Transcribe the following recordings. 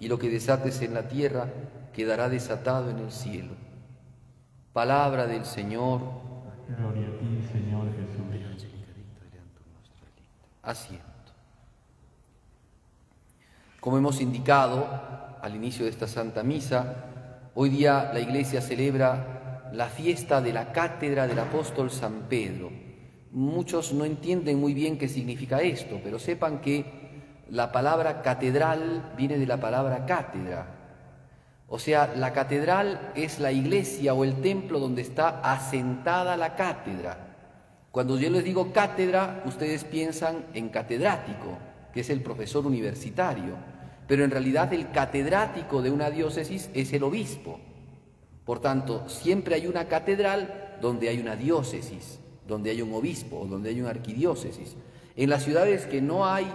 y lo que desates en la tierra quedará desatado en el cielo. Palabra del Señor. Gloria a ti, Señor Jesús. Asiento. Como hemos indicado al inicio de esta Santa Misa, hoy día la Iglesia celebra la fiesta de la cátedra del apóstol San Pedro. Muchos no entienden muy bien qué significa esto, pero sepan que la palabra catedral viene de la palabra cátedra. O sea, la catedral es la iglesia o el templo donde está asentada la cátedra. Cuando yo les digo cátedra, ustedes piensan en catedrático, que es el profesor universitario, pero en realidad el catedrático de una diócesis es el obispo. Por tanto, siempre hay una catedral donde hay una diócesis, donde hay un obispo o donde hay una arquidiócesis. En las ciudades que no hay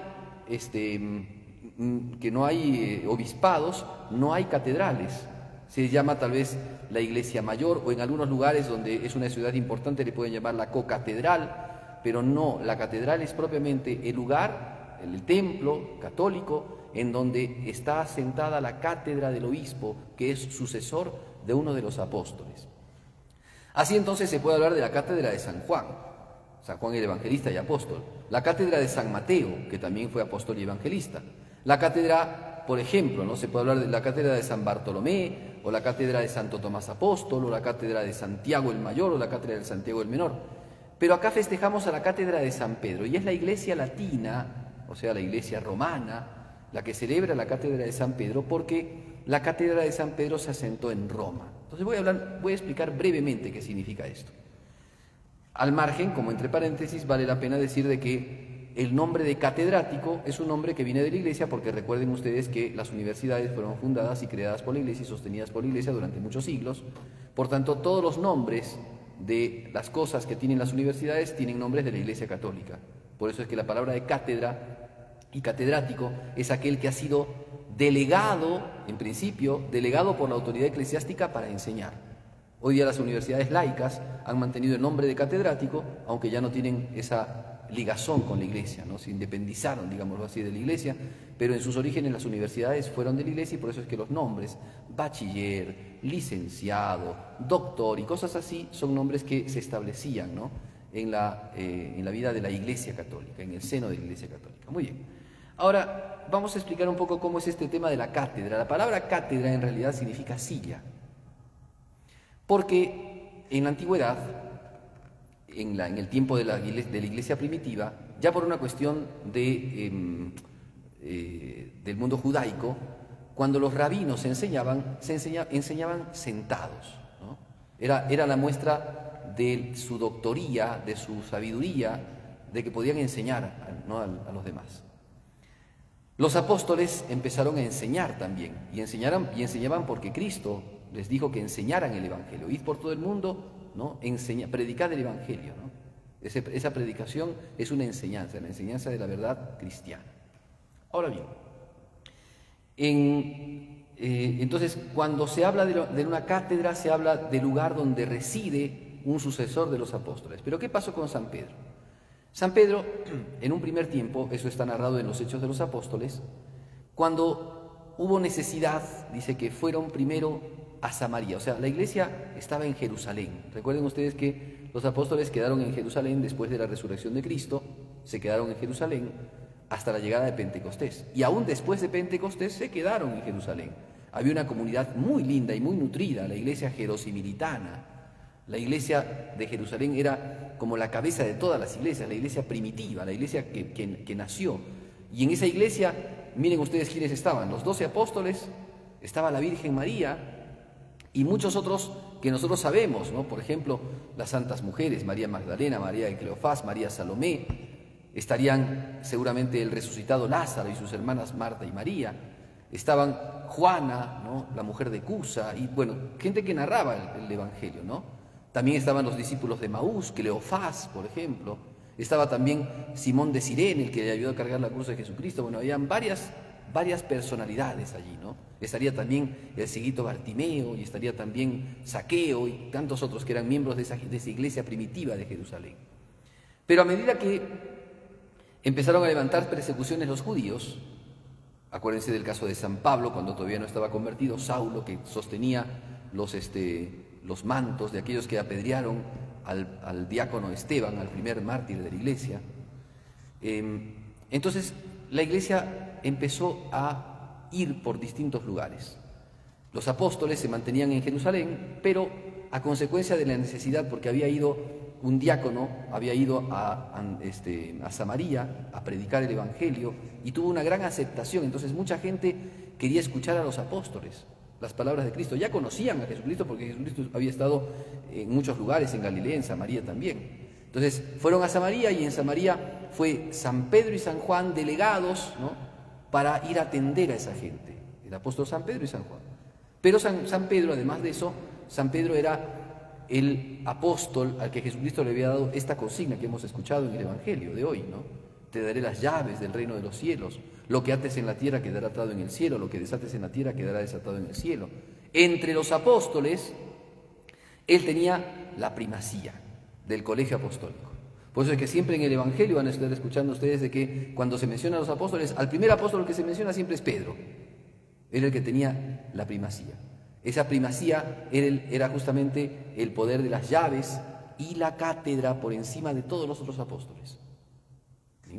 este, mm, que no hay eh, obispados, no hay catedrales. Se llama tal vez la iglesia mayor o en algunos lugares donde es una ciudad importante le pueden llamar la co-catedral, pero no, la catedral es propiamente el lugar, el templo católico en donde está asentada la cátedra del obispo, que es sucesor de uno de los apóstoles. Así entonces se puede hablar de la cátedra de San Juan, San Juan el Evangelista y apóstol, la cátedra de San Mateo, que también fue apóstol y evangelista, la cátedra, por ejemplo, ¿no? se puede hablar de la cátedra de San Bartolomé, o la cátedra de Santo Tomás Apóstol, o la cátedra de Santiago el Mayor, o la cátedra de Santiago el Menor. Pero acá festejamos a la cátedra de San Pedro, y es la iglesia latina, o sea, la iglesia romana, la que celebra la cátedra de San Pedro, porque la cátedra de San Pedro se asentó en Roma. Entonces voy a, hablar, voy a explicar brevemente qué significa esto. Al margen, como entre paréntesis, vale la pena decir de que el nombre de catedrático es un nombre que viene de la Iglesia porque recuerden ustedes que las universidades fueron fundadas y creadas por la Iglesia y sostenidas por la Iglesia durante muchos siglos. Por tanto, todos los nombres de las cosas que tienen las universidades tienen nombres de la Iglesia Católica. Por eso es que la palabra de cátedra y catedrático es aquel que ha sido delegado, en principio, delegado por la autoridad eclesiástica para enseñar. Hoy día las universidades laicas han mantenido el nombre de catedrático, aunque ya no tienen esa ligazón con la iglesia, ¿no? se independizaron, digámoslo así, de la iglesia, pero en sus orígenes las universidades fueron de la iglesia y por eso es que los nombres, bachiller, licenciado, doctor y cosas así, son nombres que se establecían ¿no? en, la, eh, en la vida de la iglesia católica, en el seno de la iglesia católica. Muy bien. Ahora vamos a explicar un poco cómo es este tema de la cátedra. La palabra cátedra en realidad significa silla. Porque en la antigüedad, en, el tiempo de la, iglesia, primitiva, ya por una cuestión em, eh, del mundo judaico, cuando los rabinos enseñaban, se enseñaban sentados. Era, la muestra de su doctoría, de su sabiduría, de que podían enseñar a, a, los demás. Los apóstoles empezaron a enseñar también, y, y enseñaban porque Cristo les dijo que enseñaran el Evangelio. Id por todo el mundo, ¿no? Enseña, predicad el Evangelio. esa predicación es una enseñanza, la enseñanza de la verdad cristiana. Ahora bien, eh, entonces cuando se habla de, de una cátedra, se habla del lugar donde reside un sucesor de los apóstoles. Pero ¿qué pasó con San Pedro? San Pedro, en un primer tiempo, eso está narrado en los Hechos de los Apóstoles, cuando hubo necesidad, dice que fueron primero a Samaria. O sea, la iglesia estaba en Jerusalén. Recuerden ustedes que los apóstoles quedaron en Jerusalén después de la resurrección de Cristo, se quedaron en Jerusalén hasta la llegada de Pentecostés. Y aún después de Pentecostés se quedaron en Jerusalén, Había una comunidad muy linda y muy nutrida, la iglesia jerosimilitana. La iglesia de Jerusalén era como la cabeza de todas las iglesias, la iglesia primitiva, la iglesia que, que nació. Y en esa iglesia, miren ustedes quiénes estaban, los doce apóstoles, estaba la Virgen María y muchos otros que nosotros sabemos, ¿no? Por ejemplo, las santas mujeres, María Magdalena, María de Cleofás, María Salomé, estarían seguramente el resucitado Lázaro y sus hermanas Marta y María, estaban Juana, ¿no? la mujer de Cusa, y bueno, gente que narraba el, Evangelio, ¿no? También estaban los discípulos de Maús, Cleofás, por ejemplo, estaba también Simón de Sirene, el que le ayudó a cargar la cruz de Jesucristo, bueno, habían varias, varias personalidades allí, ¿no? Estaría también el seguito Bartimeo y estaría también Saqueo y tantos otros que eran miembros de esa, de esa iglesia primitiva de Jerusalén. Pero a medida que empezaron a levantar persecuciones los judíos, acuérdense del caso de San Pablo, cuando todavía no estaba convertido, Saulo, que sostenía los, este, los mantos de aquellos que apedrearon al, diácono Esteban, al primer mártir de la iglesia. Em, entonces, la iglesia empezó a ir por distintos lugares. Los apóstoles se mantenían en Jerusalén, pero a consecuencia de la necesidad, porque había ido un diácono, había ido a, este, a Samaria a predicar el Evangelio y tuvo una gran aceptación. Entonces mucha gente quería escuchar a los apóstoles las palabras de Cristo. Ya conocían a Jesucristo porque Jesucristo había estado en muchos lugares, en Galilea, en Samaria también. Entonces fueron a Samaria y en Samaria fue San Pedro y San Juan delegados, ¿no? para ir a atender a esa gente, el apóstol San Pedro y San Juan. Pero San, San Pedro, además de eso, San Pedro era el apóstol al que Jesucristo le había dado esta consigna que hemos escuchado en el Evangelio de hoy, ¿no? Te daré las llaves del reino de los cielos. Lo que ates en la tierra quedará atado en el cielo, lo que desates en la tierra quedará desatado en el cielo. Entre los apóstoles, él tenía la primacía del colegio apostólico. Por eso es que siempre en el Evangelio van a estar escuchando ustedes de que cuando se menciona a los apóstoles, al primer apóstol que se menciona siempre es Pedro. Era el que tenía la primacía. Esa primacía era justamente el poder de las llaves y la cátedra por encima de todos los otros apóstoles.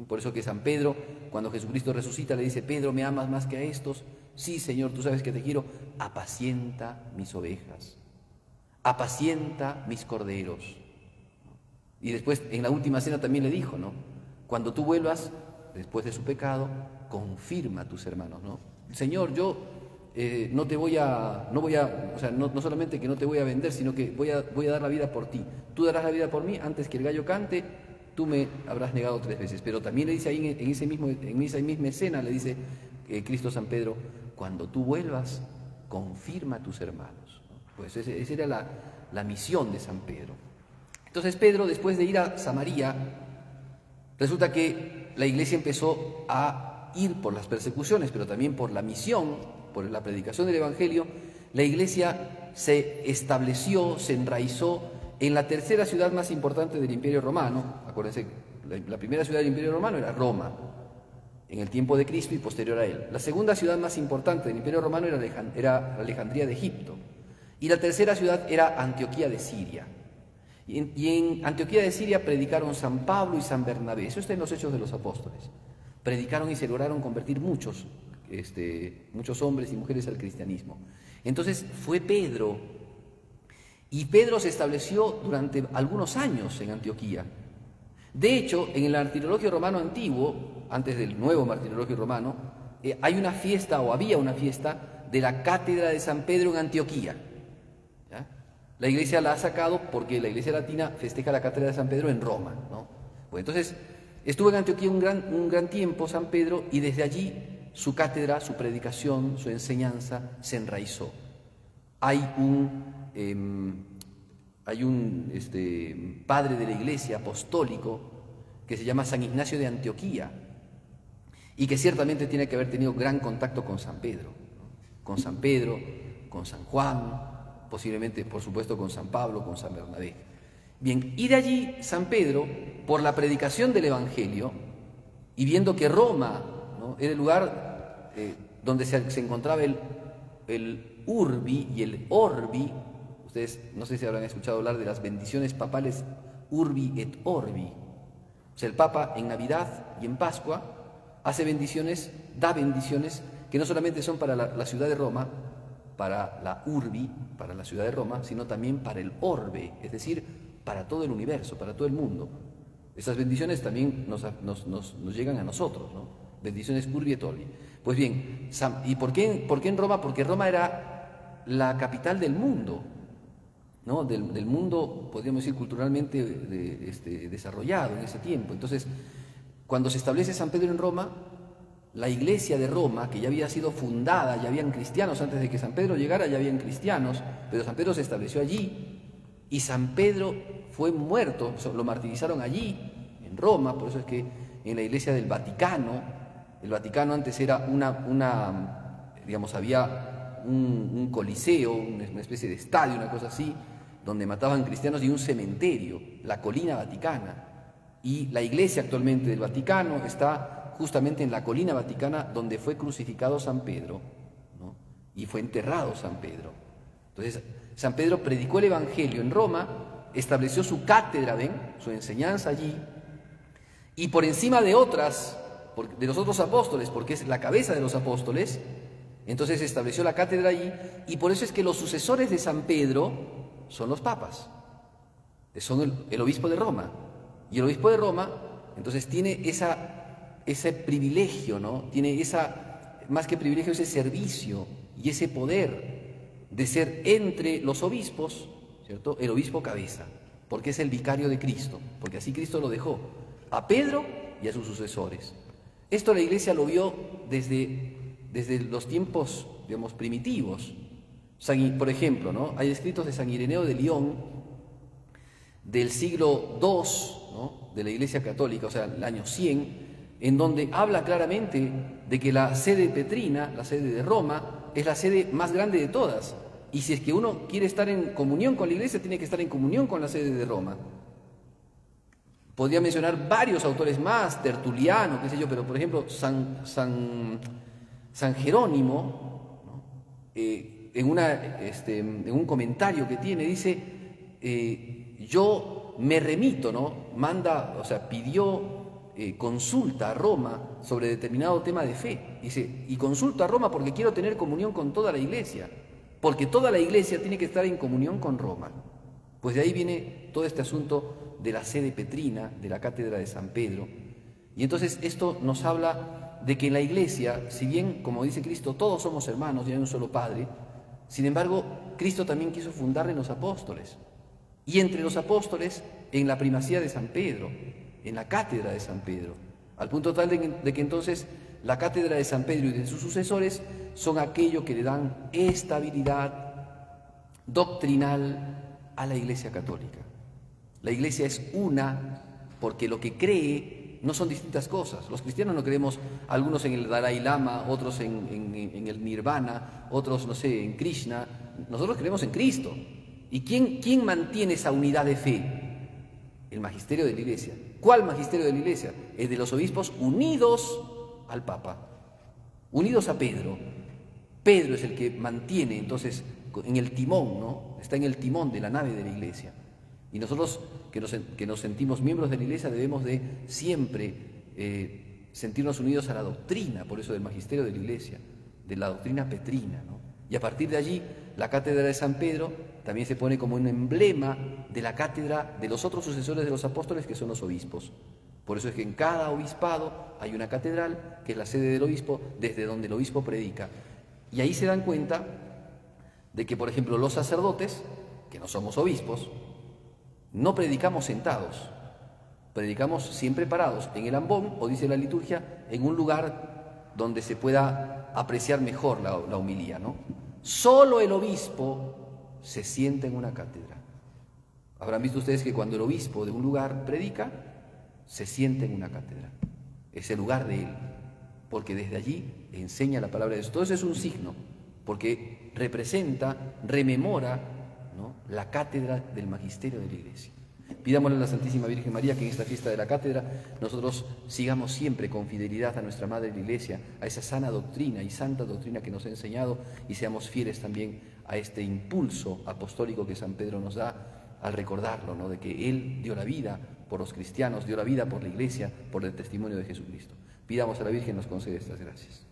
Por eso que San Pedro, cuando Jesucristo resucita, le dice, Pedro, ¿me amas más que a estos? Sí, Señor, tú sabes que te quiero. Apacienta mis ovejas, apacienta mis corderos. Y después en la última cena también le dijo, ¿no? Cuando tú vuelvas, después de su pecado, confirma a tus hermanos, ¿no? Señor, yo eh, no te voy a, no voy a, o sea, no, solamente que no te voy a vender, sino que voy a, voy a dar la vida por ti. Tú darás la vida por mí antes que el gallo cante, tú me habrás negado tres veces. Pero también le dice ahí en, ese mismo, en esa misma escena, le dice eh, Cristo San Pedro, cuando tú vuelvas, confirma a tus hermanos. Pues esa era la, la misión de San Pedro. Entonces Pedro, después de ir a Samaria, resulta que la iglesia empezó a ir por las persecuciones, pero también por la misión, por la predicación del Evangelio, la iglesia se estableció, se enraizó en la tercera ciudad más importante del Imperio Romano. Acuérdense, la primera ciudad del Imperio Romano era Roma, en el tiempo de Cristo y posterior a él. La segunda ciudad más importante del Imperio Romano era Alejandría de Egipto. Y la tercera ciudad era Antioquía de Siria. Y en, Antioquía de Siria predicaron San Pablo y San Bernabé. Eso está en los Hechos de los Apóstoles. Predicaron y se lograron convertir muchos, este, muchos hombres y mujeres al cristianismo. Entonces fue Pedro. Y Pedro se estableció durante algunos años en Antioquía. De hecho, en el martirologio romano antiguo, antes del nuevo martirologio romano, eh, hay una fiesta o había una fiesta de la cátedra de San Pedro en Antioquía. La iglesia la ha sacado porque la iglesia latina festeja la cátedra de San Pedro en Roma. ¿no? Pues entonces, estuvo en Antioquía un gran, un gran tiempo San Pedro y desde allí su cátedra, su predicación, su enseñanza se enraizó. Hay un, em, hay un este, padre de la iglesia apostólico que se llama San Ignacio de Antioquía y que ciertamente tiene que haber tenido gran contacto con San Pedro, con San Pedro, con San Juan, posiblemente, por supuesto, con San Pablo, con San Bernabé. Bien, y de allí San Pedro, por la predicación del Evangelio, y viendo que Roma era el lugar eh, donde se, encontraba el urbi y el orbi, ustedes no sé si habrán escuchado hablar de las bendiciones papales urbi et orbi. O sea, el Papa en Navidad y en Pascua hace bendiciones, da bendiciones que no solamente son para la ciudad de Roma, para la urbi, para la ciudad de Roma, sino también para el orbe, es decir, para todo el universo, para todo el mundo. Esas bendiciones también nos, llegan a nosotros, ¿no? Bendiciones urbi et orbi. Pues bien, ¿y por qué, por qué en Roma? Porque Roma era la capital del mundo, ¿no? del, mundo, podríamos decir, culturalmente este, desarrollado en ese tiempo. Entonces, cuando se establece San Pedro en Roma, la iglesia de Roma, que ya había sido fundada, ya habían cristianos, antes de que San Pedro llegara ya habían cristianos, pero San Pedro se estableció allí y San Pedro fue muerto, lo martirizaron allí, en Roma, por eso es que en la iglesia del Vaticano, el Vaticano antes era una, una digamos, había un, coliseo, una especie de estadio, una cosa así, donde mataban cristianos y un cementerio, la colina vaticana. Y la iglesia actualmente del Vaticano está justamente en la colina vaticana donde fue crucificado San Pedro y fue enterrado San Pedro. Entonces, San Pedro predicó el Evangelio en Roma, estableció su cátedra, ven, su enseñanza allí, y por encima de otras, de los otros apóstoles, porque es la cabeza de los apóstoles, entonces estableció la cátedra allí, y por eso es que los sucesores de San Pedro son los papas, son el obispo de Roma. Y el obispo de Roma, entonces, tiene esa, ese privilegio, ¿no? Tiene esa, más que privilegio, ese servicio y ese poder de ser entre los obispos, ¿cierto? El obispo cabeza, porque es el vicario de Cristo, porque así Cristo lo dejó a Pedro y a sus sucesores. Esto la iglesia lo vio desde, desde los tiempos, digamos, primitivos. por ejemplo, ¿no? Hay escritos de San Ireneo de León del siglo II de la Iglesia Católica, o sea, el año 100, en donde habla claramente de que la sede petrina, la sede de Roma, es la sede más grande de todas. Y si es que uno quiere estar en comunión con la Iglesia, tiene que estar en comunión con la sede de Roma. Podría mencionar varios autores más, Tertuliano, qué sé yo, pero por ejemplo, San, San, San Jerónimo, eh, en, una, este, en un comentario que tiene, dice, eh, yo me remito, ¿no? Manda, o sea, pidió eh, consulta a Roma sobre determinado tema de fe. Dice, y consulta a Roma porque quiero tener comunión con toda la iglesia, porque toda la iglesia tiene que estar en comunión con Roma. Pues de ahí viene todo este asunto de la sede petrina, de la cátedra de San Pedro. Y entonces esto nos habla de que en la iglesia, si bien, como dice Cristo, todos somos hermanos y hay un solo Padre, sin embargo, Cristo también quiso fundar en los apóstoles y entre los apóstoles en la primacía de San Pedro, en la cátedra de San Pedro, al punto tal de que, entonces la cátedra de San Pedro y de sus sucesores son aquello que le dan estabilidad doctrinal a la Iglesia Católica. La Iglesia es una porque lo que cree no son distintas cosas. Los cristianos no creemos, algunos en el Dalai Lama, otros en, en el Nirvana, otros, no sé, en Krishna. Nosotros creemos en Cristo. ¿Y quién, quién mantiene esa unidad de fe? El magisterio de la Iglesia. ¿Cuál magisterio de la Iglesia? El de los obispos unidos al Papa, unidos a Pedro. Pedro es el que mantiene entonces en el timón, ¿no? Está en el timón de la nave de la Iglesia. Y nosotros que nos, que nos sentimos miembros de la Iglesia debemos de siempre eh, sentirnos unidos a la doctrina, por eso del magisterio de la Iglesia, de la doctrina petrina, ¿no? Y a partir de allí, la cátedra de San Pedro también se pone como un emblema de la cátedra de los otros sucesores de los apóstoles, que son los obispos. Por eso es que en cada obispado hay una catedral, que es la sede del obispo, desde donde el obispo predica. Y ahí se dan cuenta de que, por ejemplo, los sacerdotes, que no somos obispos, no predicamos sentados, predicamos siempre parados, en el ambón, o dice la liturgia, en un lugar donde se pueda apreciar mejor la, la humilía, ¿no? Solo el obispo se sienta en una cátedra. Habrán visto ustedes que cuando el obispo de un lugar predica, se sienta en una cátedra. Es el lugar de él, porque desde allí enseña la palabra de Dios. Todo eso es un signo, porque representa, rememora la cátedra del magisterio de la iglesia. Pidámosle a la Santísima Virgen María que en esta fiesta de la cátedra nosotros sigamos siempre con fidelidad a nuestra Madre la Iglesia, a esa sana doctrina y santa doctrina que nos ha enseñado y seamos fieles también a este impulso apostólico que San Pedro nos da al recordarlo, ¿no? de que Él dio la vida por los cristianos, dio la vida por la Iglesia, por el testimonio de Jesucristo. Pidamos a la Virgen nos concede estas gracias.